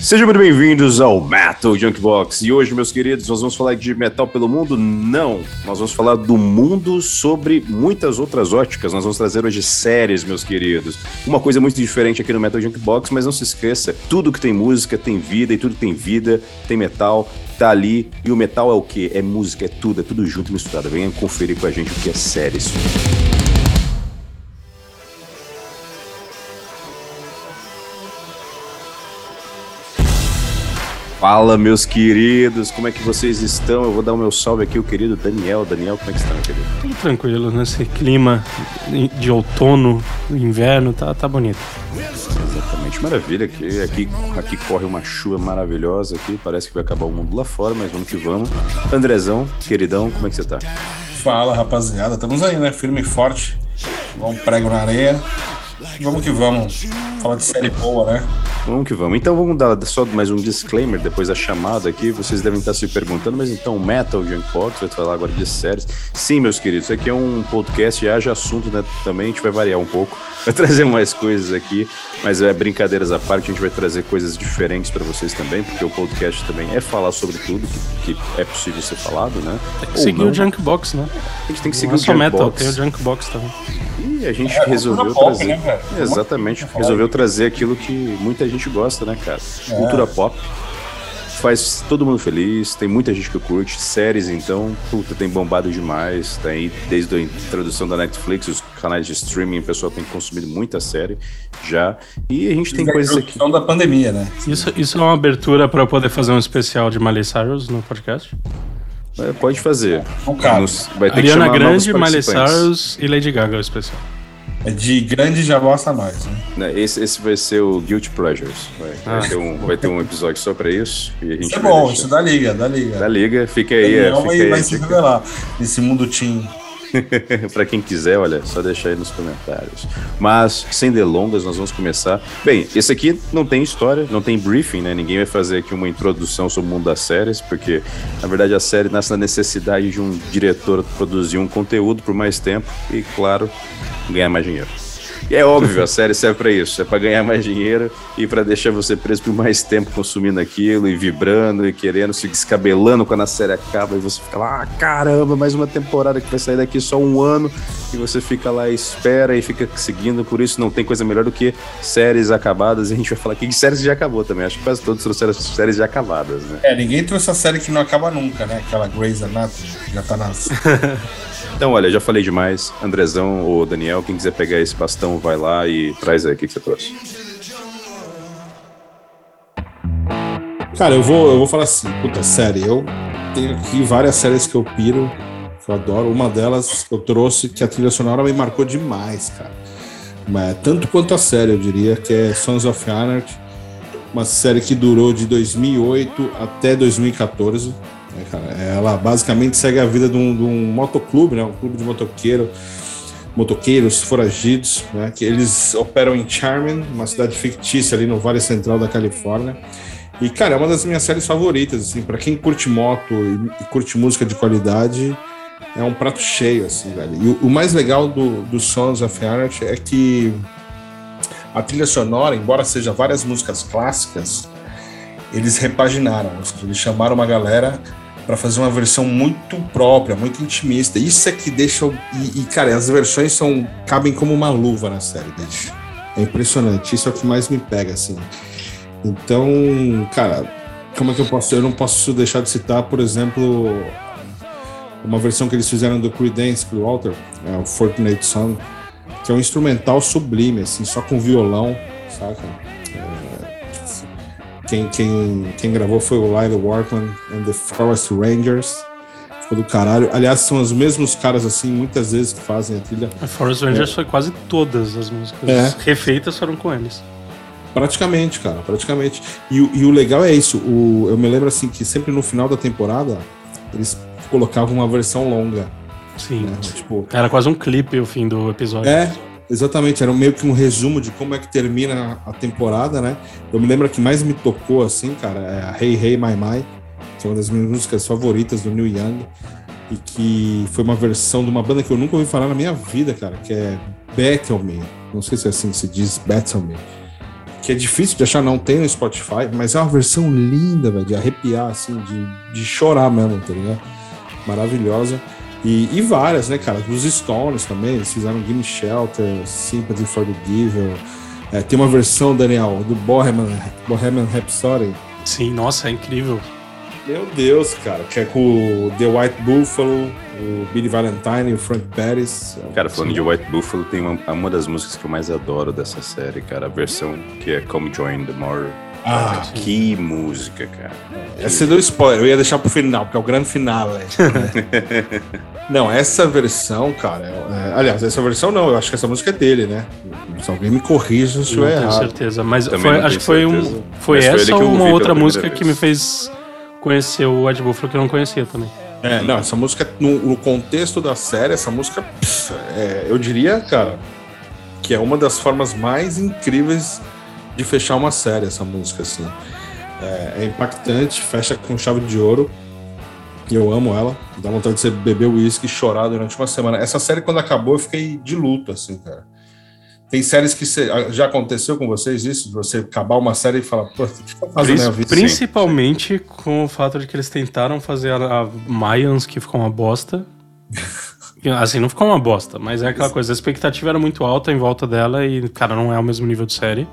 Sejam muito bem-vindos ao Metal Junkbox. E hoje, meus queridos, nós vamos falar de metal pelo mundo? Não. Nós vamos falar do mundo sobre muitas outras óticas. Nós vamos trazer hoje séries, meus queridos. Uma coisa muito diferente aqui no Metal Junkbox, mas não se esqueça, tudo que tem música tem vida e tudo que tem vida tem metal, tá ali. E o metal é o quê? É música, é tudo, é tudo junto e misturado. Venha conferir com a gente o que é séries. Fala, meus queridos, como é que vocês estão? Eu vou dar o meu salve aqui, o querido Daniel. Daniel, como é que está, meu querido? Tudo tranquilo, nesse clima de outono, inverno, tá, tá bonito. Exatamente, maravilha. Aqui, aqui, aqui corre uma chuva maravilhosa aqui, parece que vai acabar o mundo lá fora, mas vamos que vamos. Andrezão, queridão, como é que você tá? Fala, rapaziada, estamos aí, né? Firme e forte. Vamos prego na areia. Vamos que vamos. Falar de série boa, né? Vamos que vamos. Então vamos dar só mais um disclaimer depois da chamada aqui. Vocês devem estar se perguntando, mas então Metal Junkbox, vai falar agora de séries. Sim, meus queridos, isso aqui é um podcast e haja assunto, né? Também a gente vai variar um pouco, vai trazer mais coisas aqui, mas é brincadeiras à parte, a gente vai trazer coisas diferentes para vocês também, porque o podcast também é falar sobre tudo que, que é possível ser falado, né? Tem que Ou seguir não. o Junkbox, né? A gente tem que seguir não o Junkbox. metal, tem o Junkbox também. E a gente É, resolveu pop, trazer. né? Exatamente, falar resolveu trazer aquilo que muita gente gosta, né, cara? É. Cultura pop. Faz todo mundo feliz, tem muita gente que curte. Séries, então, puta, tem bombado demais. Tem desde a introdução da Netflix, os canais de streaming, o pessoal tem consumido muita série já. E a gente tem a coisas aqui. da pandemia, né? Isso, isso é uma abertura para eu poder fazer um especial de Miley Cyrus no podcast? É, Pode fazer. Não cabe. Nos- vai ter que Ariana chamar Grande, Miley. Cyrus e Lady Gaga o especial. É de grande já bosta nós, né? Né, Esse, esse vai ser o Guilty Pleasures. Vai, vai Ah. ter, um, vai ter um episódio só pra isso. E a gente Isso é vai bom, deixar. isso dá liga, dá liga. Da liga, fica aí, é, Daniel fica vai, aí. vai se revelar nesse mundo teen. pra quem quiser, olha, só deixar aí nos comentários. Mas, sem delongas, nós vamos começar. Bem, esse aqui não tem história, não tem briefing, né? Ninguém vai fazer aqui uma introdução sobre o mundo das séries, porque, na verdade, a série nasce na necessidade de um diretor produzir um conteúdo por mais tempo e, claro, ganhar mais dinheiro. E é óbvio, a série serve pra isso, é pra ganhar mais dinheiro e pra deixar você preso por mais tempo consumindo aquilo e vibrando e querendo se descabelando quando a série acaba e você fica lá, ah, caramba, mais uma temporada que vai sair daqui só um ano. E você fica lá e espera e fica seguindo, por isso não tem coisa melhor do que séries acabadas. E a gente vai falar aqui de séries já acabou também, acho que quase todos trouxeram séries já acabadas, né? É, ninguém trouxe a série que não acaba nunca, né? Aquela Grey's Anatomy, que já tá nas... Então, olha, já falei demais, Andrezão ou Daniel, quem quiser pegar esse bastão, vai lá e traz aí o que que você trouxe. Cara, eu vou, eu vou falar assim, puta, série, eu tenho aqui várias séries que eu piro, que eu adoro. Uma delas eu trouxe que a trilha sonora me marcou demais, cara. Mas, tanto quanto a série, eu diria, que é Sons of Anarchy, uma série que durou de 2008 até 2014. Né, cara? Ela basicamente segue a vida de um, de um motoclube, né? um clube de motoqueiro, motoqueiros foragidos, né? que eles operam em Charmin, uma cidade fictícia ali no Vale Central da Califórnia. E, cara, é uma das minhas séries favoritas, assim, para quem curte moto e, curte música de qualidade, é um prato cheio, assim, velho. E o, o mais legal do, do Sons of Anarchy é que a trilha sonora, embora seja várias músicas clássicas, eles repaginaram, eles chamaram uma galera para fazer uma versão muito própria, muito intimista. Isso é que deixa. E, e, cara, as versões são cabem como uma luva na série, bicho. É impressionante. Isso é o que mais me pega, assim. Então, cara, como é que eu posso. Eu não posso deixar de citar, por exemplo, uma versão que eles fizeram do Creedence Clearwater, é o Fortunate Son, que é um instrumental sublime, assim, só com violão, saca? É, quem, quem, quem gravou foi o Lyle Workman and the Forest Rangers. Ficou do caralho. Aliás, são os mesmos caras, assim, muitas vezes que fazem a trilha. A Forest Rangers foi quase todas as músicas É. refeitas foram com eles. Praticamente, cara, praticamente. E, o- e o legal é isso. O, eu me lembro assim que sempre no final da temporada eles colocavam uma versão longa. Sim. Né? Tipo, Era quase um clipe o fim do episódio. é, exatamente. Era meio que um resumo de como é que termina a temporada, né? Eu me lembro que mais me tocou, assim, cara, é a Hey Hey My My, que é uma das minhas músicas favoritas do Neil Young. E que foi uma versão de uma banda que eu nunca ouvi falar na minha vida, cara, que é Battle Me. Não sei se é assim que se diz, Battle Me. que é difícil de achar, não tem no Spotify, mas é uma versão linda, velho, de arrepiar, assim, de, de chorar mesmo, tá ligado? Maravilhosa. E, e várias, né, cara? Dos Stones também, eles fizeram Gimme Shelter, Sympathy for the Devil. É, tem uma versão, Daniel, do Bohemian, Bohemian Rhapsody. Sim, nossa, é incrível. Meu Deus, cara, que é com o The White Buffalo, o Billy Valentine e o Frank Bettis. Cara, falando de White Buffalo, tem uma, uma das músicas que eu mais adoro dessa série, cara. A versão que é Come Join the More. Ah, que música, cara. Essa deu spoiler, eu ia deixar pro final, porque é o grande final, né? não, essa versão, cara. É, aliás, essa versão não, eu acho que essa música é dele, né? Se alguém me corrija se eu errado. tenho certeza, mas foi- acho que foi, um, foi Mas essa ou uma outra música vez. que me fez conhecer o Ed Buffalo que eu não conhecia também. É, não, essa música, no, no contexto da série, essa música, pff, é, eu diria, cara, que é uma das formas mais incríveis de fechar uma série, essa música, assim. É, é impactante, fecha com chave de ouro. Eu amo ela. Dá vontade de você beber uísque e chorar durante uma semana. Essa série, quando acabou, eu fiquei de luto, assim, cara. Tem séries que cê- já aconteceu com vocês isso? De você acabar uma série e falar, pô, o que eu na minha vida? Principalmente com o fato de que eles tentaram fazer a, a Mayans, que ficou uma bosta. Assim, não ficou uma bosta, mas é aquela coisa, a expectativa era muito alta em volta dela e, cara, não é o mesmo nível de série.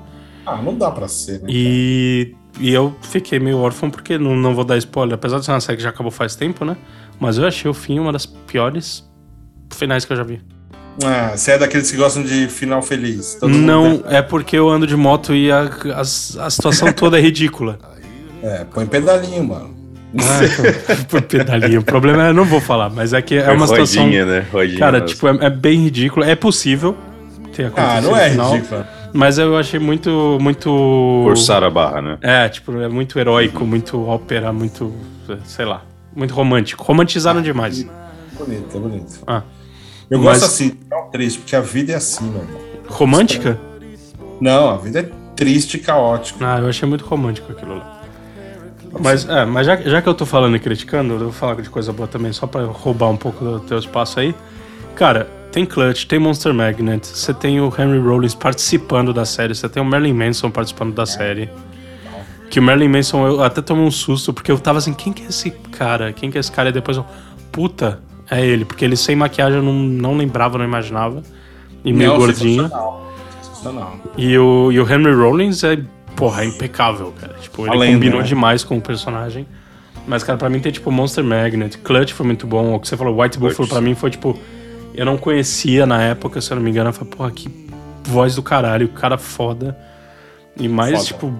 Ah, não dá pra ser, né? E, e eu fiquei meio órfão porque não, não vou dar spoiler, apesar de ser uma série que já acabou faz tempo, né? Mas eu achei o fim uma das piores finais que eu já vi. Ah, você é daqueles que gostam de final feliz. Todo não, é porque eu ando de moto e a, a, a situação toda é ridícula. É, põe pedalinho, mano. Ah, então, por pedalinho. O problema é, eu não vou falar, mas é que é uma situação. Rodinha, né? Rodinha. Cara, nossa. tipo, é, é bem ridículo. É possível ter acontecido Ah, não é ridículo. Mas eu achei muito. muito Forçar a barra, né? É, tipo, é muito heróico, muito ópera, muito. sei lá. Muito romântico. Romantizaram demais. Bonito, é bonito. Ah. Eu Mas- gosto assim, não triste, porque a vida é assim, meu irmão. Romântica? Não, a vida é triste e caótica. Ah, eu achei muito romântico aquilo lá. Mas, é, mas já, já que eu tô falando e criticando, eu vou falar de coisa boa também, só pra roubar um pouco do teu espaço aí. Cara, tem Clutch, tem Monster Magnet, você tem o Henry Rollins participando da série, você tem o Marilyn Manson participando da série. Que o Marilyn Manson, eu até tomei um susto, porque eu tava assim, quem que é esse cara? Quem que é esse cara? E depois eu, puta, é ele, porque ele sem maquiagem eu não, não lembrava, não imaginava. E meio Não, gordinho. Sensacional. Sensacional. E o, e o Henry Rollins é, porra, é impecável, cara. Tipo, ele A lenda, combinou né? demais com o personagem. Mas, cara, pra mim tem, tipo, Monster Magnet, Clutch foi muito bom. O que você falou, White Buffalo, pra mim foi, tipo... Eu não conhecia na época, se eu não me engano. Eu falei, porra, que voz do caralho, cara foda. E mais, Foda. tipo,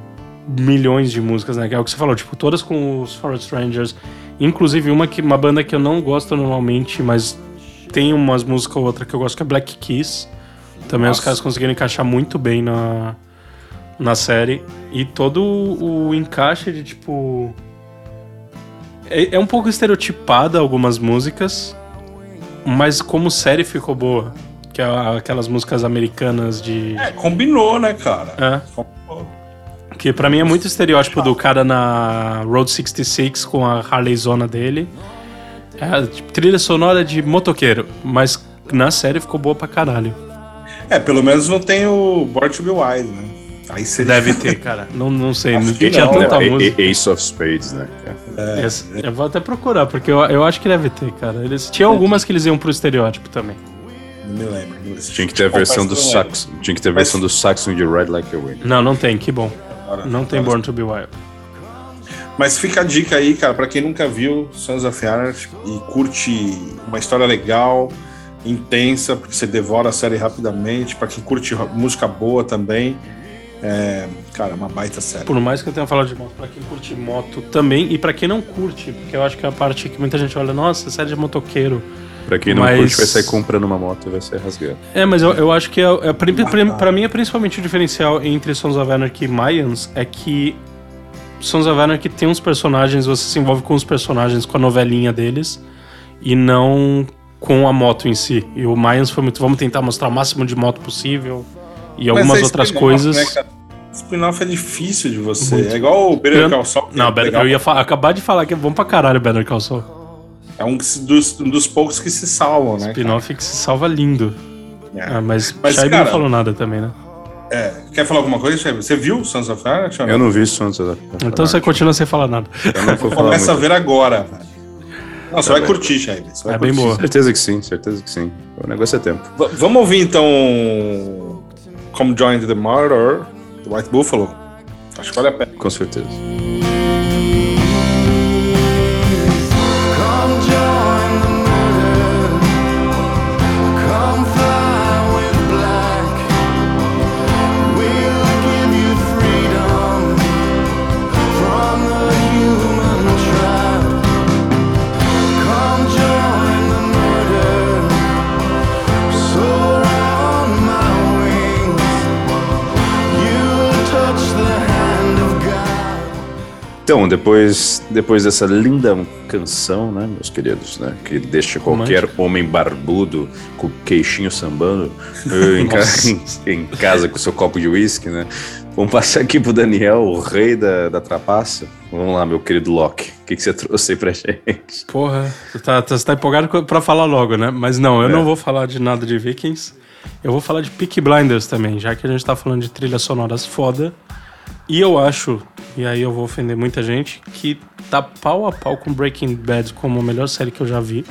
milhões de músicas, né? Que é o que você falou, tipo, todas com os Forest Rangers. Inclusive uma, que, uma banda que eu não gosto normalmente, mas tem umas músicas ou outra que eu gosto, que é Black Keys. Também os Nossa. caras conseguiram encaixar muito bem na, na série. E todo o encaixe de, tipo... É, é um pouco estereotipada algumas músicas, mas como série ficou boa. Que é aquelas músicas americanas de... É, combinou, né, cara? É. Combinou. Que pra mim é muito estereótipo do cara na Road 66 com a Harley Zona dele. É, tipo, trilha sonora de motoqueiro, mas na série ficou boa pra caralho. É, pelo menos não tem o Born to Be Wild, né? Aí seria... Deve ter, cara. Não, não sei, Acho não que tinha não, tanta É, música. é- Ace of Spades, né? cara? Essa- Eu vou até procurar, porque eu, eu acho que deve ter, cara. Eles, tinha algumas que eles iam pro estereótipo também. Não me lembro. Tinha que ter a versão do não Saxon. Tinha que ter a versão do Saxon de Ride Like a Wind. Não, não tem, que bom. Não tem Born to Be Wild. Mas fica a dica aí, cara, pra quem nunca viu Sons of Anarchy e curte uma história legal, intensa, porque você devora a série rapidamente, pra quem curte música boa também. É, cara, uma baita série. Por mais que eu tenha falado de moto, pra quem curte moto também, e pra quem não curte, porque eu acho que é a parte que muita gente olha, nossa, série de motoqueiro. Pra quem não Mas- curte, vai sair comprando uma moto e vai sair rasgado. É, mas eu, eu acho que é, é, pra, pra- pra mim é principalmente o diferencial entre Sons of Anarchy e Mayans é que Sons of Anarchy tem uns personagens, você se envolve com os personagens, com a novelinha deles, e não com a moto em si. E o Mayans foi muito, vamos tentar mostrar o máximo de moto possível e Mas algumas é outras spin-off, coisas. né? Spin-off é difícil de você. Muito. É igual o Better Call Saul. Não, é Better- eu ia acabar de falar que é bom pra caralho Better Call Saul. É um dos, um dos poucos que se salvam, né? Spin-off que se salva lindo. É. Ah, mas, Mas, Shaibi cara- não falou nada também, né? É, quer falar alguma coisa, Chevy? Você viu Sons of Anarchy? Eu não vi Sons of Então você continua sem falar nada. Eu não vou falar Começa a muito. ver agora, velho. Não, você Tá vai bem. curtir, vai É bem curtir. boa. Certeza que sim, certeza que sim. O negócio é tempo. V- vamos ouvir então Come Join the Murder, do White Buffalo. Acho que vale a pena. Com certeza. Então, depois, depois dessa linda canção, né, meus queridos, né, que deixa qualquer homem barbudo com o queixinho sambando em, ca- em- casa com seu copo de uísque, né? Vamos passar aqui pro Daniel, o rei da, da trapaça. Vamos lá, meu querido Locke. O que, que você trouxe aí pra gente? Porra, você tá, você tá empolgado pra falar logo, né? Mas não, eu É. não vou falar de nada de Vikings. Eu vou falar de Peaky Blinders também, já que a gente tá falando de trilhas sonoras foda. E eu acho, e aí eu vou ofender muita gente, que tá pau a pau com Breaking Bad como a melhor série que eu já vi.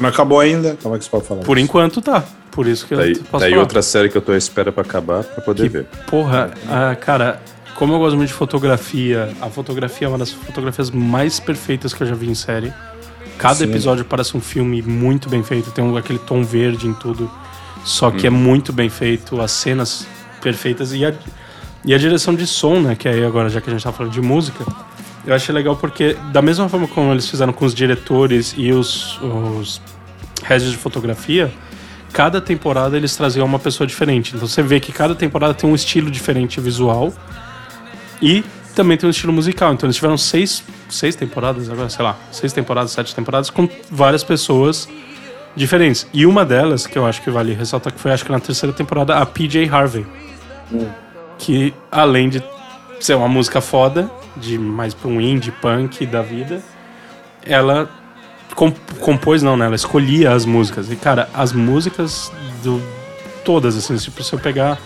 Não acabou ainda? Como é que você pode falar? Por isso? enquanto tá. Por isso que Tá aí, eu posso tá aí falar. outra série que eu tô à espera pra acabar pra poder ver. Porra, ah, cara, como eu gosto muito de fotografia, a fotografia é uma das fotografias mais perfeitas que eu já vi em série. Cada Sim. episódio parece um filme muito bem feito, tem um, aquele tom verde em tudo. Só que é muito bem feito, as cenas perfeitas e a, e a direção de som, né? Que aí agora, já que a gente tá falando de música, eu achei legal porque, da mesma forma como eles fizeram com os diretores e os, os heads de fotografia, cada temporada eles traziam uma pessoa diferente. Então você vê que cada temporada tem um estilo diferente visual e também tem um estilo musical. Então eles tiveram seis, seis temporadas, agora sei lá, seis temporadas, sete temporadas com várias pessoas diferentes. E uma delas, que eu acho que vale ressaltar, que foi acho que na terceira temporada, a PJ Harvey. Que além de ser uma música foda, de mais pra um indie punk da vida, ela com- compôs, não, né? Ela escolhia as músicas. E, cara, as músicas do. Todas, assim, tipo, se eu pegar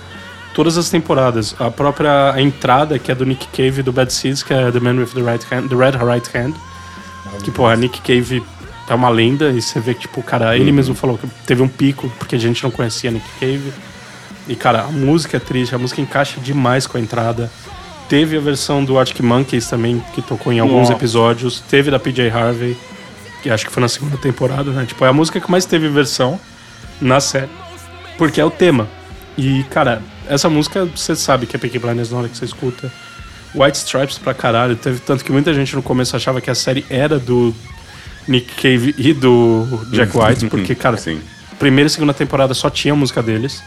todas as temporadas, a própria entrada, que é do Nick Cave do Bad Seeds, que é The Man with the Right Hand, The Red Right Hand. Que, porra, Nick Cave é uma lenda, e você vê que, tipo, cara, ele mesmo falou que teve um pico, porque a gente não conhecia Nick Cave. E, cara, a música é triste, a música encaixa demais com a entrada. Teve a versão do Arctic Monkeys também, que tocou em alguns Nossa. episódios. Teve da PJ Harvey, que acho que foi na segunda temporada, né? Tipo, é a música que mais teve versão na série. Porque é o tema. E, cara, essa música, você sabe que é Peaky Blinders na hora que você escuta. White Stripes pra caralho. Teve tanto que muita gente no começo achava que a série era do Nick Cave e do Jack White, porque, cara, Sim. primeira e segunda temporada só tinha música deles.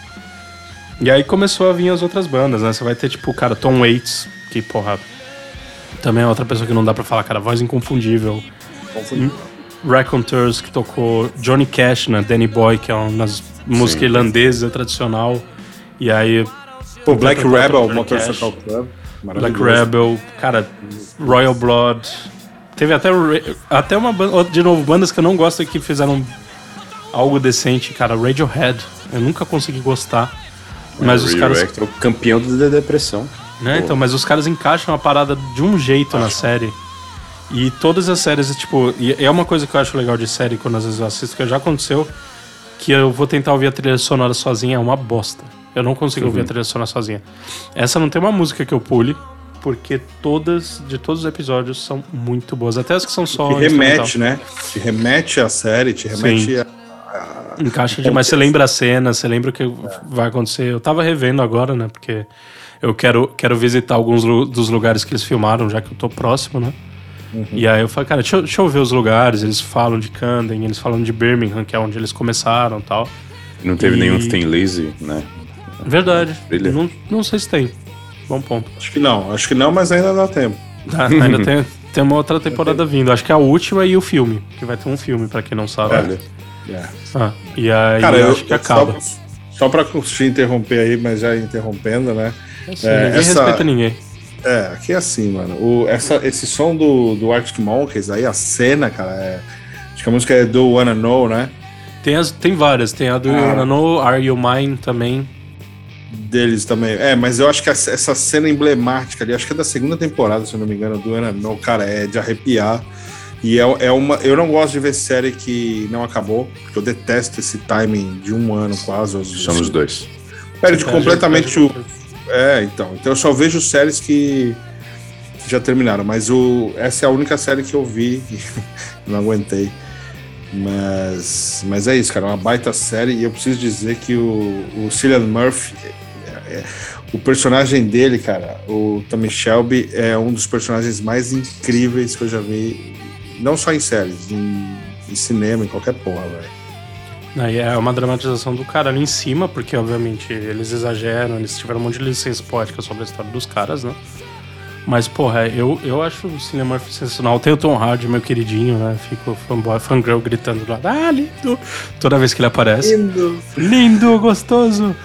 E aí começou a vir as outras bandas, né? Você vai ter, tipo, cara, Tom Waits, que, porra, também é outra pessoa que não dá pra falar, cara, voz inconfundível. Confundi. Raconteurs, que tocou Johnny Cash, né? Danny Boy, que é uma das músicas irlandesas, tradicional. E aí. Pô, Black Rebel, Motorcycle Cash. Club. Black. Rebel, cara, Royal Blood. Teve até, até uma banda, de novo, bandas que eu não gosto que fizeram algo decente, cara. Radiohead, eu nunca consegui gostar. Mas os caras. Radioactive, o campeão da depressão. Né, então, mas os caras encaixam a parada de um jeito na série. E todas as séries, tipo, e é uma coisa que eu acho legal de série quando às vezes eu assisto, que já aconteceu, que eu vou tentar ouvir a trilha sonora sozinha, é uma bosta. Eu não consigo ouvir a trilha sonora sozinha. Essa não tem uma música que eu pule, porque todas, de todos os episódios, são muito boas. Até as que são só. Te remete, né? Te remete à série, te remete Sim. a... Encaixa demais. Você lembra a cena, você lembra o que vai acontecer. Eu tava revendo agora, né? Porque eu quero, quero visitar alguns dos lugares que eles filmaram, já que eu tô próximo, né? E aí eu falei, cara, deixa eu, deixa eu ver os lugares. Eles falam de Camden, eles falam de Birmingham, que é onde eles começaram e tal. Não teve E- nenhum que tem lazy, né? Verdade. Não, não sei se tem. Bom ponto. Acho que não, acho que não, mas ainda dá tempo. Tá, ainda tem, tem uma outra temporada vindo. Acho que é a última e o filme. Que vai ter um filme, pra quem não sabe. Olha. É. Ah, e aí Cara, eu, acho que acaba. Só, só pra te interromper aí, mas já interrompendo, né? Assim, é, ninguém essa- respeita ninguém. É, aqui é assim, mano. O, essa, esse som do, do Arctic Monkeys aí, a cena, cara, é. Acho que a música é Do Wanna Know, né? Tem, as, tem várias. Tem a do Ah. You Wanna Know, Are You Mine também. deles também. É, mas eu acho que essa cena emblemática ali, acho que é da segunda temporada, se eu não me engano, do Enano, cara, é de arrepiar. E é, é uma. Eu não gosto de ver série que não acabou, porque eu detesto esse timing de um ano quase. Somos dois. Perde completamente o. É, então. Então eu só vejo séries que que já terminaram, mas o, essa é a única série que eu vi e não aguentei. Mas, mas é isso, cara, é uma baita série e eu preciso dizer que o, o Cillian Murphy, é- é- o personagem dele, cara, o Tommy Shelby, é um dos personagens mais incríveis que eu já vi, não só em séries, em, em cinema, em qualquer porra, velho. Aí é uma dramatização do cara ali em cima, porque obviamente eles exageram, eles tiveram um monte de licença poética sobre a história dos caras, né? Mas, porra, eu, eu acho o Murphy sensacional. Tem o Tom Hardy, meu queridinho, né? Fico fanboy, fangirl gritando lá, ah, lindo! Toda vez que ele aparece. Lindo! Lindo, gostoso!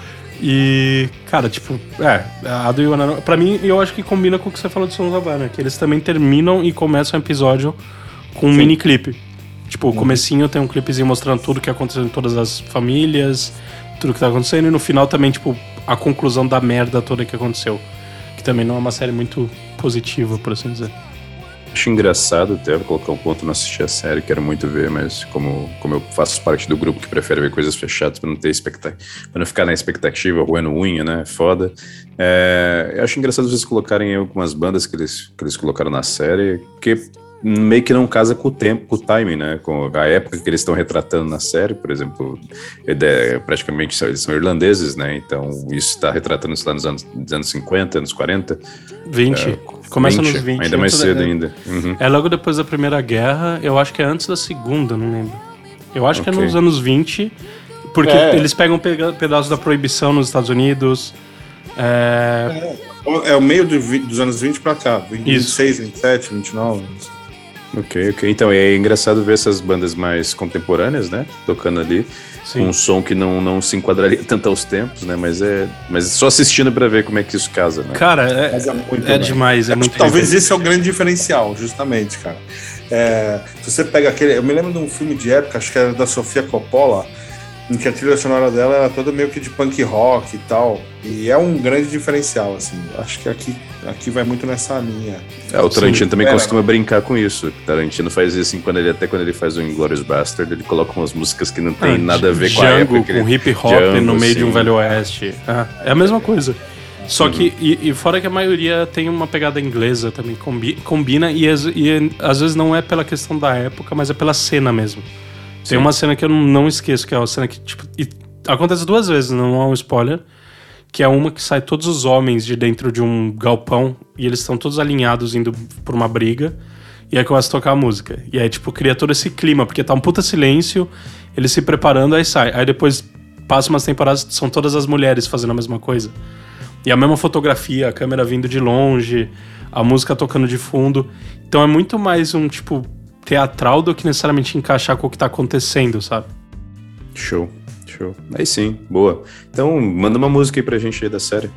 E, cara, tipo, é, a do Iwana, pra mim, eu acho que combina com o que você falou de Sons of Anarchy, que eles também terminam e começam o episódio com um mini clipe. Tipo, o comecinho tem um clipezinho mostrando tudo que aconteceu em todas as famílias, tudo que tá acontecendo, e no final também, tipo, a conclusão da merda toda que aconteceu. Que também não é uma série muito positiva, por assim dizer. Acho engraçado até, colocar um ponto, não assisti a série, quero muito ver, mas como, como eu faço parte do grupo que prefere ver coisas fechadas pra não ter expectativa, pra não ficar na expectativa, roendo unha, né? Foda. É, eu acho engraçado vocês colocarem algumas bandas que eles, que eles colocaram na série, que meio que não casa com o tempo, com o timing, né? Com a época que eles estão retratando na série, por exemplo, é praticamente eles são irlandeses, né? Então isso está retratando isso lá nos anos, nos anos 50, anos 40. 20. Começa 20, nos 20. Ainda mais cedo da- ainda. Uhum. É logo depois da Primeira Guerra, eu acho que é antes da Segunda, não lembro. Eu acho que é nos anos 20, porque É. eles pegam pega- pedaços da proibição nos Estados Unidos. É, É o meio do dos anos 20 pra cá, 26, Isso. 27, 29. Ok, ok. Então é engraçado ver essas bandas mais contemporâneas, né? Tocando ali. Sim. Com um som que não, não se enquadraria tanto aos tempos, né? Mas é. Mas só assistindo pra ver como é que isso casa, né? Cara, é, é muito é demais, é muito Talvez esse é o grande diferencial, justamente, cara. É, se você pega aquele. Eu me lembro de um filme de época, acho que era da Sofia Coppola, em que a trilha sonora dela era toda meio que de punk rock e tal. E é um grande diferencial, assim. Acho que aqui, aqui vai muito nessa linha. É, o Tarantino Sim, também costuma brincar com isso. O Tarantino faz isso assim, quando ele, até quando ele faz o Inglourious Bastard, ele coloca umas músicas que não tem Ah, nada a ver com a Django, época. que ele- com hip hop Django, no meio de um velho oeste. Ah, é a mesma coisa. Só que, Uhum. e, e fora que a maioria tem uma pegada inglesa também, combi- combina, e, às- e às vezes não é pela questão da época, mas é pela cena mesmo. Tem Sim. uma cena que eu não, não esqueço, que é uma cena que, tipo, e acontece duas vezes, não é um spoiler, que é uma que sai todos os homens de dentro de um galpão e eles estão todos alinhados indo por uma briga. E aí começa a tocar a música. E aí, tipo, cria todo esse clima, porque tá um puta silêncio, eles se preparando, aí sai. Aí depois passa umas temporadas, são todas as mulheres fazendo a mesma coisa. E a mesma fotografia, a câmera vindo de longe, a música tocando de fundo. Então é muito mais um, tipo, teatral do que necessariamente encaixar com o que tá acontecendo, sabe? Show, show. Aí sim, boa. Então, manda uma música aí pra gente aí da série.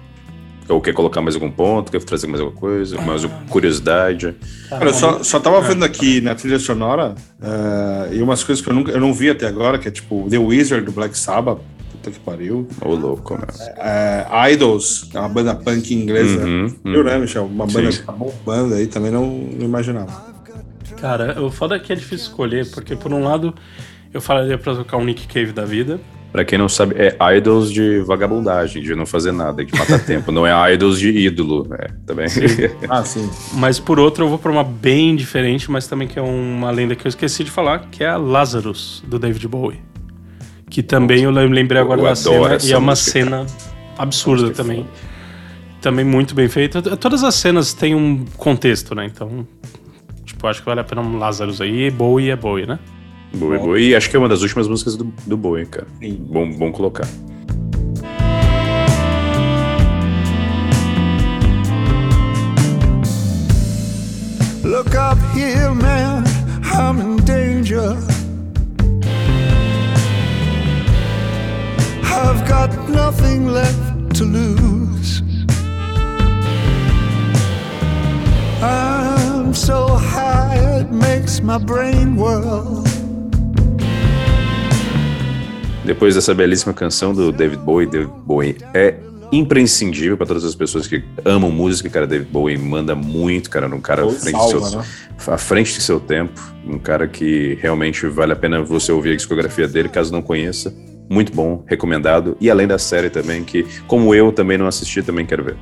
Ou quer colocar mais algum ponto, quer trazer mais alguma coisa, mais alguma curiosidade. Cara, eu só, só tava vendo aqui na trilha sonora eh, e umas coisas que eu, nunca, eu não vi até agora, que é tipo The Wizard do Black Sabbath. Puta que pariu. Ô, louco, meu. É, Idols, que é uma banda punk inglesa. Uhum, Viu, né, Michel? Uma banda Sim. que tá bombando aí, também não, não imaginava. Cara, o foda é que é difícil escolher, porque por um lado eu falaria pra tocar um Nick Cave da vida. Pra quem não sabe, é idols de vagabundagem, de não fazer nada, de matar tempo. Não é idols de ídolo, né? Também. Ah, sim. Mas por outro eu vou pra uma bem diferente, mas também que é uma lenda que eu esqueci de falar, que é a Lazarus, do David Bowie. Que também eu lem- lembrei agora Eu da cena, e é uma música, cena absurda Música também. Também muito bem feita. Todas as cenas têm um contexto, né? Então, tipo, acho que vale a pena um Lazarus aí. Bowie é Bowie, né? Boa, boa. E acho que é uma das últimas músicas do, do Bowie, cara. Sim. Bom, bom colocar. Look up here, man, I'm in danger. I've got nothing left to lose. I'm so high, it makes my brain whirl. Depois dessa belíssima canção do David Bowie, David Bowie é imprescindível para todas as pessoas que amam música, cara. David Bowie manda muito, cara. Um cara à frente, salva, de seu, né? à frente de seu tempo. Um cara que realmente vale a pena você ouvir a discografia dele, caso não conheça. Muito bom, recomendado. E além da série também, que, como eu também não assisti, também quero ver.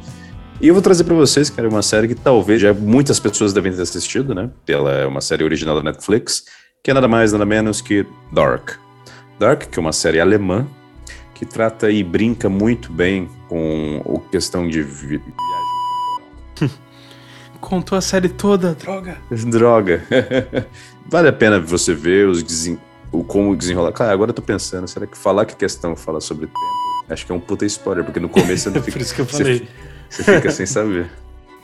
E eu vou trazer para vocês, cara, uma série que talvez já muitas pessoas devem ter assistido, né? Ela é uma série original da Netflix, que é nada mais, nada menos que Dark. Dark, que é uma série alemã, que trata e brinca muito bem com a questão de vi- Contou a série toda, droga. droga. vale a pena você ver os desen... o como desenrolar. Cara, agora eu tô pensando, será que falar que questão fala sobre tempo? Acho que é um puta spoiler, porque no começo você não Por fica, isso que eu você- falei. Você, fica sem saber.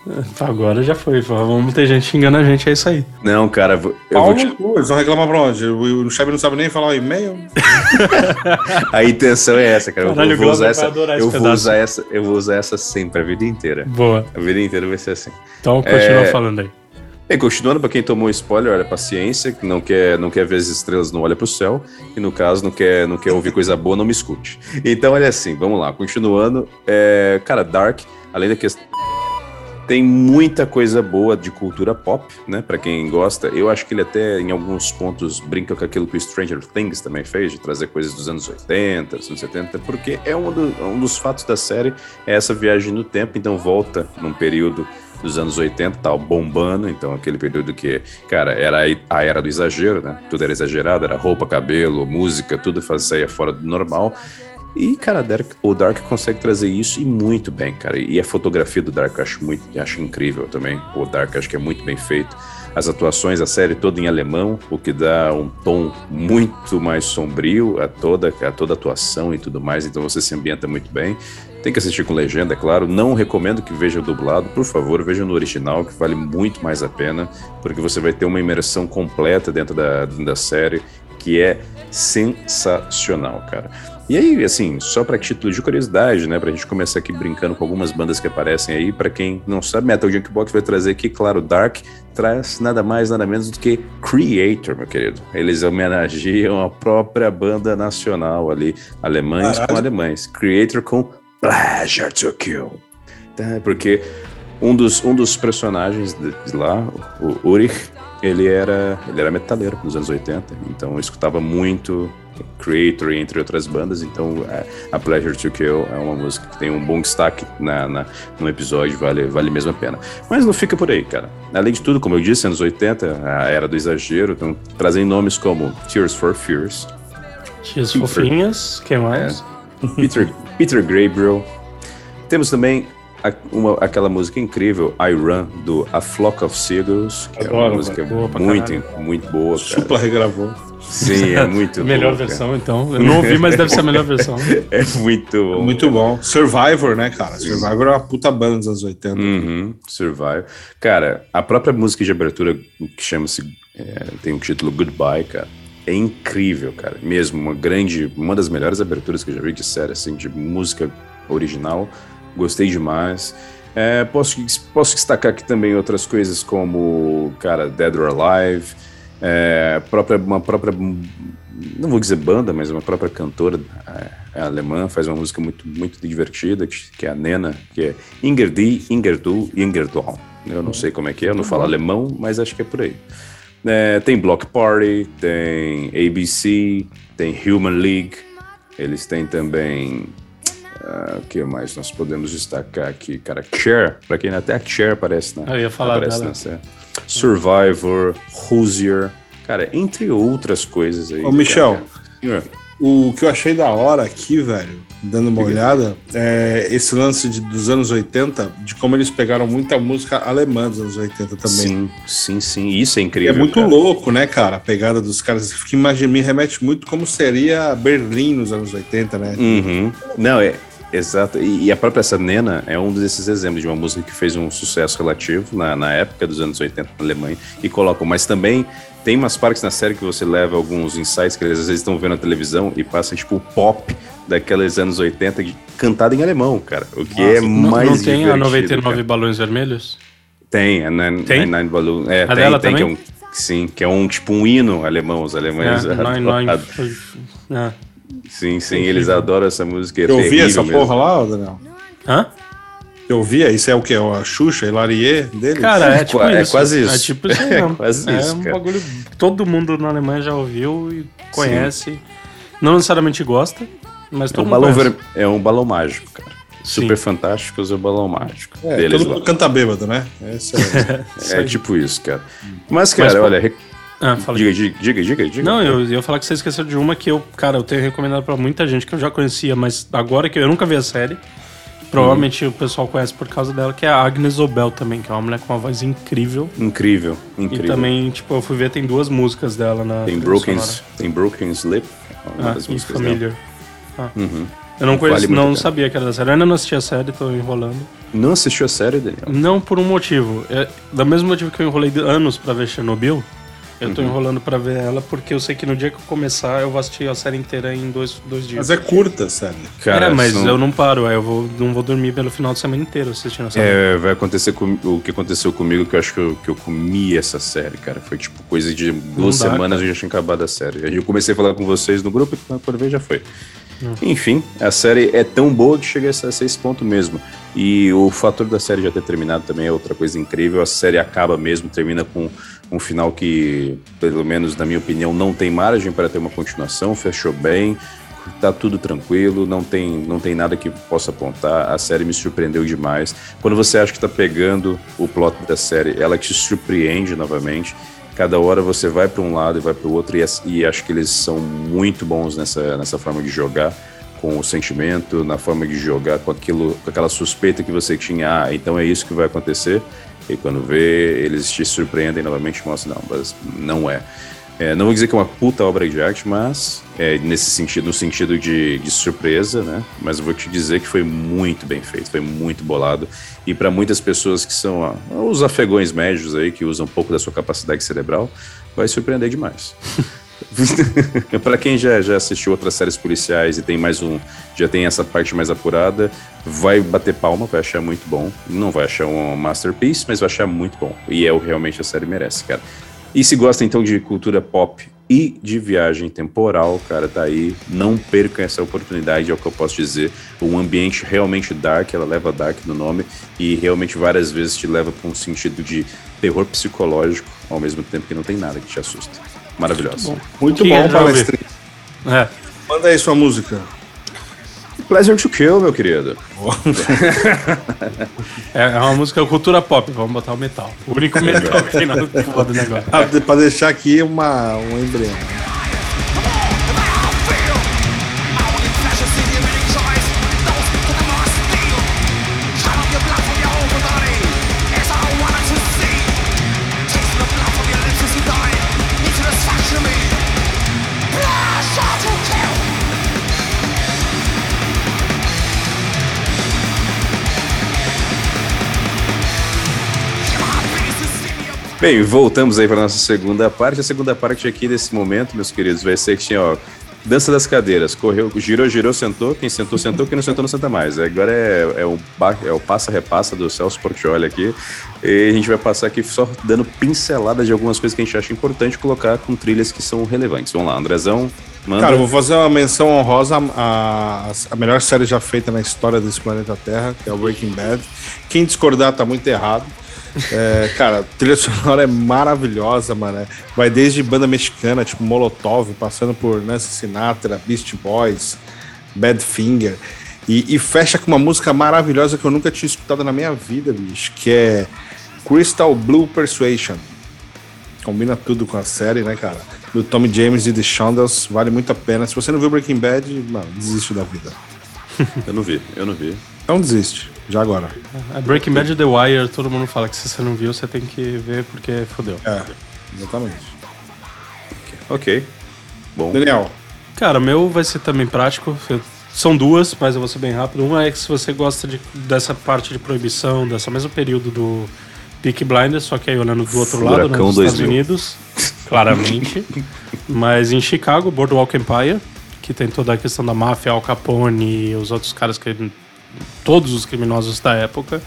Agora já foi. Vamos ter gente xingando a gente, é isso aí. Não, cara, eu vou te eles vão reclamar pra onde? O, o chefe não sabe nem falar o e-mail? A intenção é essa, cara. Eu Caralho, vou, o vou usar essa. adorar esse Eu vou usar essa. Eu vou usar essa sempre a vida inteira. Boa. A vida inteira vai ser assim. Então continua É, falando aí. E continuando, pra quem tomou spoiler, olha, paciência, que não quer, não quer ver as estrelas, não olha pro céu, e no caso, não quer, não quer ouvir coisa boa, não me escute. Então, olha assim, vamos lá, continuando. É, cara, Dark, além da questão. Tem muita coisa boa de cultura pop, né? Pra quem gosta. Eu acho que ele até, em alguns pontos, brinca com aquilo que o Stranger Things também fez, de trazer coisas dos anos 80, dos anos 70, porque é um, do- um dos fatos da série, é essa viagem no tempo, então volta num período dos anos 80, tal, bombando, então aquele período que, cara, era a era do exagero, né? Tudo era exagerado, era roupa, cabelo, música, tudo fazia fora do normal. E, cara, o Dark consegue trazer isso e muito bem, cara. E a fotografia do Dark eu acho muito, eu acho incrível também. O Dark acho que é muito bem feito. As atuações, a série toda em alemão, o que dá um tom muito mais sombrio a toda a toda atuação e tudo mais. Então você se ambienta muito bem. Tem que assistir com legenda, é claro. Não recomendo que veja dublado, por favor, veja no original, que vale muito mais a pena, porque você vai ter uma imersão completa dentro da, dentro da série, que é sensacional, cara. E aí, assim, só para título de curiosidade, né, pra gente começar aqui brincando com algumas bandas que aparecem aí, para quem não sabe, Metal Junkbox vai trazer aqui, claro, Dark traz nada mais, nada menos do que Creator, meu querido. Eles homenageiam a própria banda nacional ali, alemães com Caralho. alemães. Creator com Pleasure to Kill. Tá, porque um dos, um dos personagens de, lá, o Ulrich, ele era, ele era metaleiro nos anos 80, então eu escutava muito Creator, entre outras bandas, então é, a Pleasure to Kill é uma música que tem um bom destaque na, na, no episódio, vale, vale mesmo a pena. Mas não fica por aí, cara. Além de tudo, como eu disse, anos 80, a era do exagero, então trazem nomes como Tears for Fears, Tias fofinhas, quem mais? Peter, Peter Gabriel. Temos também a- uma- aquela música incrível, I Run, do A Flock of Seagulls, que é uma Adoro, música. Boa muito, muito boa, cara. Supla regravou. Sim, é muito Melhor cara. versão, então. Eu não ouvi, mas deve ser a melhor versão. É muito bom. Muito bom. Survivor, né, cara? Survivor é uma puta banda dos anos 80. Uhum, Survive. Cara, a própria música de abertura, que chama-se. é, tem o título Goodbye, cara. É incrível, cara. Mesmo, uma grande. Uma das melhores aberturas que eu já vi de série, assim, de música original. Gostei demais. É, posso, posso destacar aqui também outras coisas como, cara, Dead or Alive. É, própria, uma própria. Não vou dizer banda, mas uma própria cantora é, é alemã, faz uma música muito, muito divertida, que, que é a Nena, que é Ingerdi, Ingerdu, Ingerdu. Eu não sei como é que é, eu não falo alemão, mas acho que é por aí. É, tem Block Party, tem ABC, tem Human League, eles têm também. Ah, o que mais nós podemos destacar aqui? Cara, Cher, pra quem até a Cher aparece na, Eu ia falar aparece dela. na série. Survivor, Hoosier, cara, entre outras coisas aí. Ô, Michel. cara. O que eu achei da hora aqui, velho, dando uma olhada, é esse lance de- dos anos 80, de como eles pegaram muita música alemã dos anos 80 também. Sim, sim, sim. Isso é E incrível. é muito cara. louco, né, cara? A pegada dos caras. Que imagina, me remete muito como seria Berlim nos anos 80, né? Uhum. Não, é. Exato. E, e a própria essa Nena é um desses exemplos de uma música que fez um sucesso relativo na, na época dos anos 80 na Alemanha e colocam. Mas também tem umas partes na série que você leva alguns insights que eles às vezes estão vendo na televisão e passam tipo o pop daqueles anos 80 de- cantado em alemão, cara. O que é Não, mais não tem a divertido, 99 cara. balões vermelhos? Tem, a Nine, Tem? Nine. É, A tem, dela tem, que é também? um, sim, que é um tipo um hino alemão. Os alemães É, nine, nine, adoram- é. Sim, sim, eles adoram essa música. É Eu ouvi essa mesmo. porra lá, Daniel? Hã? Eu ouvia? Isso é o que? A Xuxa, Hilarie dele? Cara, é tipo É isso. quase isso. É tipo isso aí É mesmo. quase isso, um cara. bagulho que todo mundo na Alemanha já ouviu e conhece. Não necessariamente gosta, mas É todo um, mundo balão ver... é um balão mágico, cara. Sim. Super fantástico, usa o balão mágico. É, deles todo lá. mundo canta bêbado, né? É... É tipo isso, cara. Mas, cara, pô- olha. Ah, fala. Diga, diga, diga, diga, diga. Não, eu eu ia falar que você esqueceu de uma que eu, cara, eu tenho recomendado pra muita gente que eu já conhecia, mas agora que eu nunca vi a série, provavelmente o pessoal conhece por causa dela, que é a Agnes Obel também, que é uma mulher com uma voz incrível. Incrível, incrível. E também, tipo, eu fui ver, tem duas músicas dela na. Tem Broken, tem Broken Slip, uma Ah, das músicas dela. Familiar. Ah. Uhum. Eu não Vale conheço, a não sabia que era da série. Eu ainda não assisti a série, tô enrolando. Não assistiu a série, Daniel? Não por um motivo. É, da mesmo motivo que eu enrolei anos pra ver Chernobyl, eu Uhum. tô enrolando pra ver ela porque eu sei que no dia que eu começar eu vou assistir a série inteira em dois, dois dias. Mas é curta, sério. Cara, é, mas são- eu não paro, eu vou, não vou dormir pelo final de semana inteiro assistindo essa série. É, vai acontecer com o que aconteceu comigo, que eu acho que eu, que eu comi essa série, cara. Foi tipo coisa de duas dá, semanas eu já tinha acabado a série. Aí Eu comecei a falar com vocês no grupo e quando ver já foi. Enfim, a série é tão boa que chega a ser esse ponto mesmo. E o fator da série já ter terminado também é outra coisa incrível. A série acaba mesmo, termina com um final que, pelo menos na minha opinião, não tem margem para ter uma continuação. Fechou bem, tá tudo tranquilo, não tem, não tem nada que possa apontar. A série me surpreendeu demais. Quando você acha que tá pegando o plot da série, ela te surpreende novamente. Cada hora você vai para um lado e vai para o outro, e, e acho que eles são muito bons nessa, nessa forma de jogar, com o sentimento, na forma de jogar, com, aquilo, com aquela suspeita que você tinha, ah, então é isso que vai acontecer. E quando vê, eles te surpreendem novamente e mostram, não, mas não é. É, não vou dizer que é uma puta obra de arte, mas é, nesse sentido, no sentido de, de surpresa, né? Mas eu vou te dizer que foi muito bem feito, foi muito bolado. E para muitas pessoas que são ó, os afegões médios aí, que usam um pouco da sua capacidade cerebral, vai surpreender demais. para quem já, já assistiu outras séries policiais e tem mais um, já tem essa parte mais apurada, vai bater palma, vai achar muito bom. Não vai achar um masterpiece, mas vai achar muito bom. E é o que realmente a série merece, cara. E se gosta então de cultura pop e de viagem temporal, cara, tá aí. Não percam essa oportunidade, é o que eu posso dizer. Um ambiente realmente dark, ela leva dark no nome, e realmente várias vezes te leva para um sentido de terror psicológico, ao mesmo tempo que não tem nada que te assusta. Maravilhoso. Muito Quem é bom, já ouviu? palestrinho. É. Manda aí sua música. Pleasure to kill, meu querido. É, é uma música cultura pop, vamos botar o metal. O único metal que tem na negócio. Ah, pra deixar aqui uma, um embrião. Bem, voltamos aí para nossa segunda parte. A segunda parte aqui desse momento, meus queridos, vai ser que tinha, ó, dança das cadeiras. Correu, girou, girou, sentou. Quem sentou, sentou. Quem não sentou, não senta mais. Agora é, é, o, é o passa-repassa do Celso Portioli aqui. E a gente vai passar aqui só dando pinceladas de algumas coisas que a gente acha importante colocar com trilhas que são relevantes. Vamos lá, Andrezão, manda. Cara, eu vou fazer uma menção honrosa à- à melhor série já feita na história desse planeta Terra, que é o Breaking Bad. Quem discordar tá muito errado. É, cara, a trilha sonora é maravilhosa, mano. Vai desde banda mexicana, tipo Molotov, passando por Nancy Sinatra, Beast Boys, Badfinger. E, e fecha com uma música maravilhosa que eu nunca tinha escutado na minha vida, bicho, que é Crystal Blue Persuasion. Combina tudo com a série, né, cara? Do Tommy James e The Shondells, vale muito a pena. Se você não viu Breaking Bad, mano, desiste da vida. Eu não vi, eu não vi. Então desiste, já agora. A Breaking Bad The Wire, todo mundo fala que se você não viu, você tem que ver porque fodeu. É, exatamente. Ok. Bom. Daniel, Cara, o meu vai ser também prático. São duas, mas eu vou ser bem rápido. Uma é que se você gosta de- dessa parte de proibição, dessa mesmo período do Peak Blinders, só que aí olhando do outro lado, né, Furacão nos 2000. Estados Unidos, claramente. mas em Chicago, Boardwalk Empire, que tem toda a questão da máfia, Al Capone e os outros caras que... Todos os criminosos da época.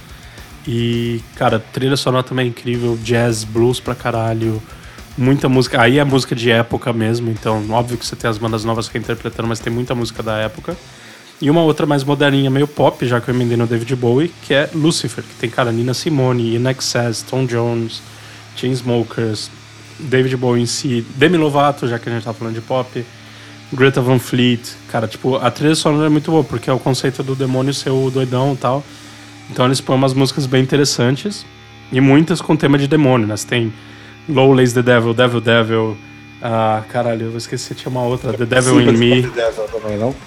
E, cara, trilha sonora também é incrível, jazz, blues pra caralho, muita música. Aí é música de época mesmo, então óbvio que você tem as bandas novas reinterpretando, mas tem muita música da época. E uma outra mais moderninha, meio pop, já que eu emendei no David Bowie, que é Lucifer, que tem, cara, Nina Simone, In Excess, Tom Jones, Chainsmokers, David Bowie em si, Demi Lovato, já que a gente tá falando de pop, Greta Van Fleet. Cara, tipo, a trilha sonora é muito boa, porque é o conceito do demônio ser o doidão e tal. Então eles põem umas músicas bem interessantes, e muitas com tema de demônio, né? Você tem Low Lays the Devil, Devil Devil... Ah, caralho, eu esqueci, tinha uma outra, The Devil in Me,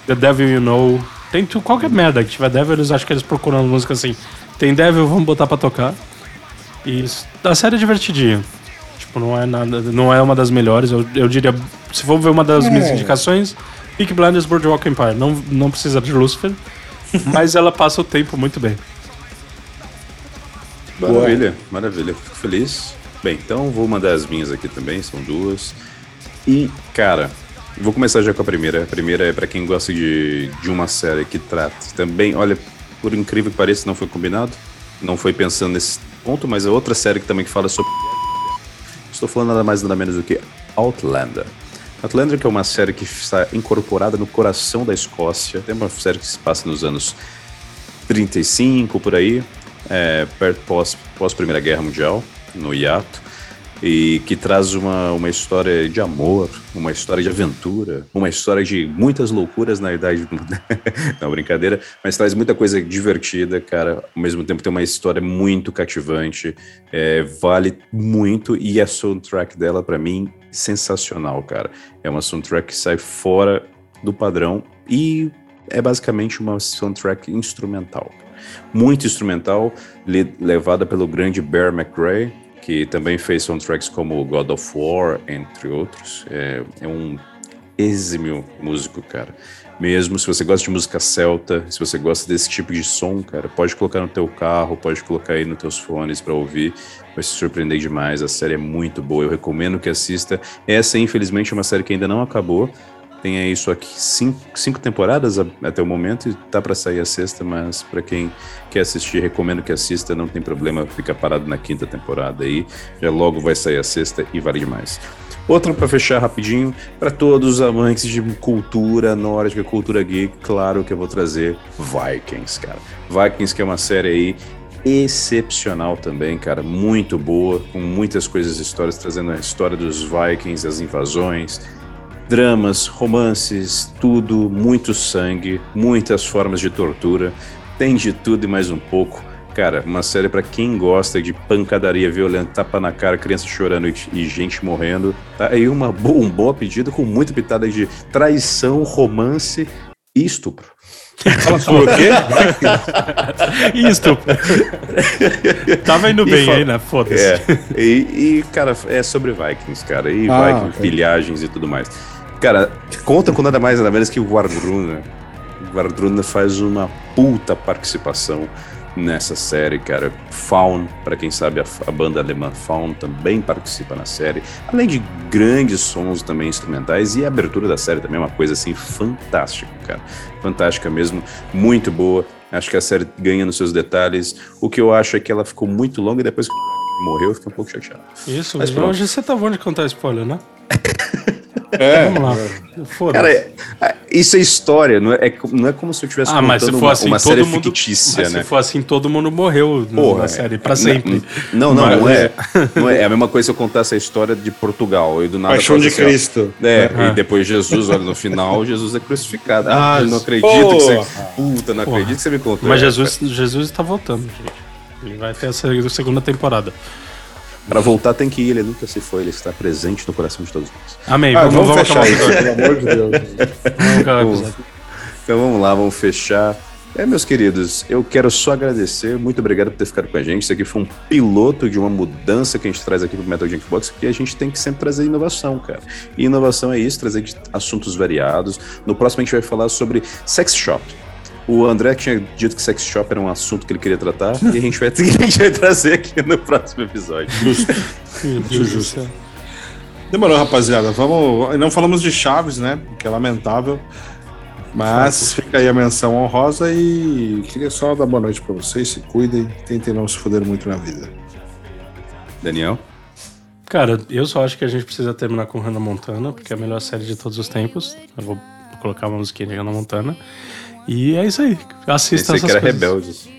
The Devil You Know. Tem tu, qualquer merda que tiver Devil, eles acham que eles procuram música assim. Tem Devil, vamos botar pra tocar. E a série é divertidinha. Tipo, não é nada, não é uma das melhores. Eu, eu diria, se for ver uma das minhas indicações, Peak Blinders, Boardwalk Empire. Não, não precisa de Lucifer, mas ela passa o tempo muito bem. Maravilha, maravilha. Fico feliz. Bem, então vou mandar as minhas aqui também, são duas. E, cara, vou começar já com a primeira. A primeira é pra quem gosta de, de uma série que trata também, olha, por incrível que pareça, não foi combinado. Não foi pensando nesse ponto, mas é outra série que também que fala sobre. Estou falando nada mais nada menos do que Outlander. Outlander, que é uma série que está incorporada no coração da Escócia. Tem uma série que se passa nos anos 35 por aí, é, perto pós, pós Primeira Guerra Mundial, no hiato, e que traz uma, uma história de amor, uma história de aventura, uma história de muitas loucuras na idade. Não, brincadeira, mas traz muita coisa divertida, cara. Ao mesmo tempo tem uma história muito cativante, é, vale muito, e a soundtrack dela, pra mim, sensacional, cara. É uma soundtrack que sai fora do padrão e é basicamente uma soundtrack instrumental. Muito instrumental, le- levada pelo grande Bear McRae, que também fez soundtracks como God of War, entre outros. É, é um exímio músico, cara. Mesmo se você gosta de música celta, se você gosta desse tipo de som, cara, pode colocar no teu carro, pode colocar aí nos teus fones pra ouvir, vai se surpreender demais. A série é muito boa, eu recomendo que assista. Essa, infelizmente, é uma série que ainda não acabou. Tem aí só aqui cinco, cinco temporadas até o momento e tá pra sair a sexta, mas pra quem quer assistir, recomendo que assista, não tem problema ficar parado na quinta temporada aí. Já logo vai sair a sexta e vale demais. Outra pra fechar rapidinho, pra todos os amantes de cultura nórdica, cultura geek, claro que eu vou trazer Vikings, cara. Vikings que é uma série aí excepcional também, cara, muito boa, com muitas coisas, histórias trazendo a história dos Vikings, as invasões, dramas, romances, tudo, muito sangue, muitas formas de tortura, tem de tudo e mais um pouco. Cara, uma série pra quem gosta de pancadaria violenta, tapa na cara, criança chorando e, e gente morrendo. Tá aí uma bo um bom pedido com muita pitada de traição, romance e estupro. Fala sobre o quê? Isso! Tava indo bem aí, né? Foda-se. É, e, e, cara, é sobre Vikings, cara. E Ah, Vikings, ok. pilhagens e tudo mais. Cara, conta com nada mais nada menos que o Guardruna. O Guardruna faz uma puta participação nessa série, cara. Faun, pra quem sabe, a, a banda alemã Faun também participa na série. Além de grandes sons também instrumentais e a abertura da série também é uma coisa assim fantástica, cara. Fantástica mesmo, muito boa. Acho que a série ganha nos seus detalhes. O que eu acho é que ela ficou muito longa e depois que morreu, eu fiquei um pouco chateado. Isso, Mas hoje você tá bom de contar spoiler, né? É, Vamos lá. Cara, é- isso é história, não é, é não é como se eu estivesse Ah, mas se for uma, assim, uma todo série mundo. fictícia, mas né? se for assim, todo mundo morreu Porra, na série, pra sempre. Não, não, não, Mas- é, não é. É a mesma coisa se eu contasse a história de Portugal e do nada. Paixão de assim, Cristo. É, É. e depois Jesus, olha, no final, Jesus é crucificado. Ah, eu não acredito Porra. que você. Puta, não acredito que você me contou. Mas Jesus, Jesus tá voltando, gente. Ele vai ter essa segunda temporada. Pra voltar tem que ir, ele nunca se foi, ele está presente no coração de todos nós. Amém. Ah, vamos, vamos, vamos fechar isso, pelo amor de Deus. Vamos. Então vamos lá, vamos fechar. É, meus queridos, eu quero só agradecer. Muito obrigado por ter ficado com a gente. Isso aqui foi um piloto de uma mudança que a gente traz aqui pro Metal Gear Box, porque a gente tem que sempre trazer inovação, cara. E inovação é isso, trazer assuntos variados. No próximo a gente vai falar sobre sex shop. O André tinha dito que sex shop era um assunto que ele queria tratar e a gente vai, a gente vai trazer aqui no próximo episódio. Do céu. Demorou, rapaziada. Vamos. Não falamos de Chaves, né? Que é lamentável. Mas fica aí a menção honrosa e queria só dar boa noite pra vocês. Se cuidem, tentem não se foder muito na vida. Daniel? Cara, eu só acho que a gente precisa terminar com Hannah Montana, porque é a melhor série de todos os tempos. Eu vou colocar uma musiquinha de Hannah Montana. E é isso aí. Assista Pensei essas que era coisas. rebeldes.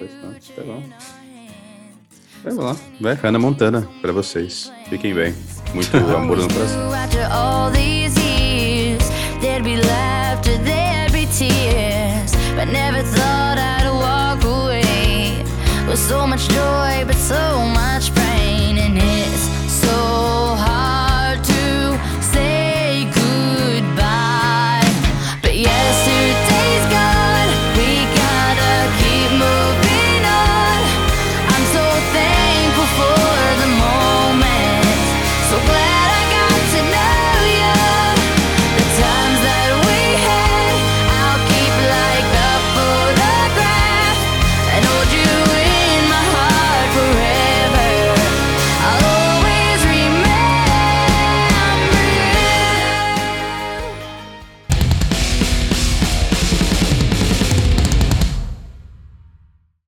Vamos lá. Vai, Hannah Montana, pra vocês. Fiquem bem. Muito amor no coração. After all these years, there'd be laughter, there'd be tears. But never thought I'd walk away with so much joy, but so much